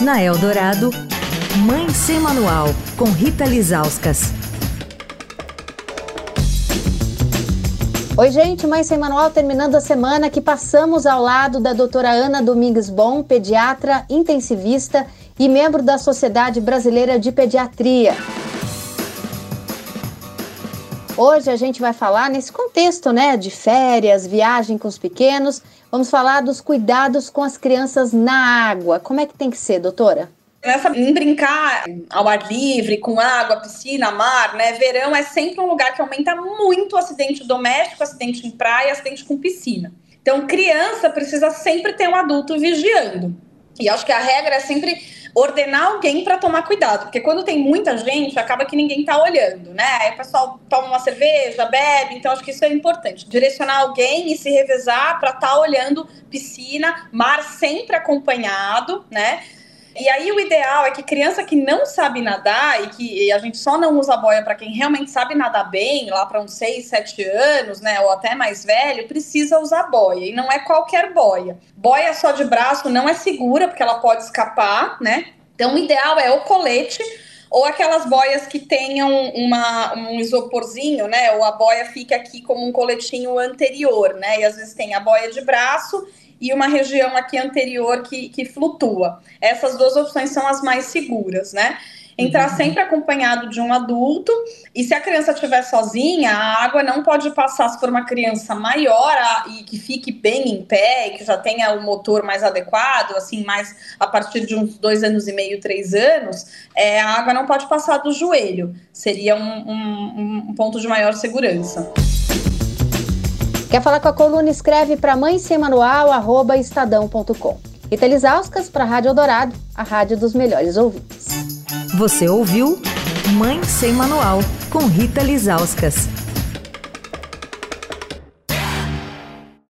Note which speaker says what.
Speaker 1: Na Eldorado, Mãe Sem Manual, com Rita Lizauskas.
Speaker 2: Oi, gente, Mãe Sem Manual terminando a semana que passamos ao lado da doutora Ana Domingues Bom, pediatra intensivista e membro da Sociedade Brasileira de Pediatria. Hoje a gente vai falar nesse contexto, né, de férias, viagem com os pequenos. Vamos falar dos cuidados com as crianças na água. Como é que tem que ser, doutora?
Speaker 3: Nessa, em brincar ao ar livre, com água, piscina, mar, né? Verão é sempre um lugar que aumenta muito acidente doméstico, acidente em praia, acidente com piscina. Então, criança precisa sempre ter um adulto vigiando. E acho que a regra é sempre ordenar alguém para tomar cuidado, porque quando tem muita gente, acaba que ninguém tá olhando, né? Aí o pessoal toma uma cerveja, bebe, então acho que isso é importante. Direcionar alguém e se revezar para estar tá olhando piscina, mar sempre acompanhado, né? E aí o ideal é que criança que não sabe nadar e que a gente só não usa boia para quem realmente sabe nadar bem, lá para uns 6, 7 anos, né, ou até mais velho, precisa usar boia. E não é qualquer boia. Boia só de braço não é segura porque ela pode escapar, né? Então o ideal é o colete ou aquelas boias que tenham uma, um isoporzinho, né? Ou a boia fica aqui como um coletinho anterior, né? E às vezes tem a boia de braço e uma região aqui anterior que, que flutua. Essas duas opções são as mais seguras, né? Entrar uhum. sempre acompanhado de um adulto, e se a criança estiver sozinha, a água não pode passar se for uma criança maior a, e que fique bem em pé, e que já tenha o motor mais adequado, assim, mais a partir de uns dois anos e meio, três anos, é, a água não pode passar do joelho. Seria um, um, um ponto de maior segurança.
Speaker 2: Quer falar com a coluna? Escreve para mãe sem manual, arroba estadão.com. Rita Lisauskas para a Rádio Eldorado, a rádio dos melhores ouvintes.
Speaker 1: Você ouviu Mãe Sem Manual, com Rita Lisauskas.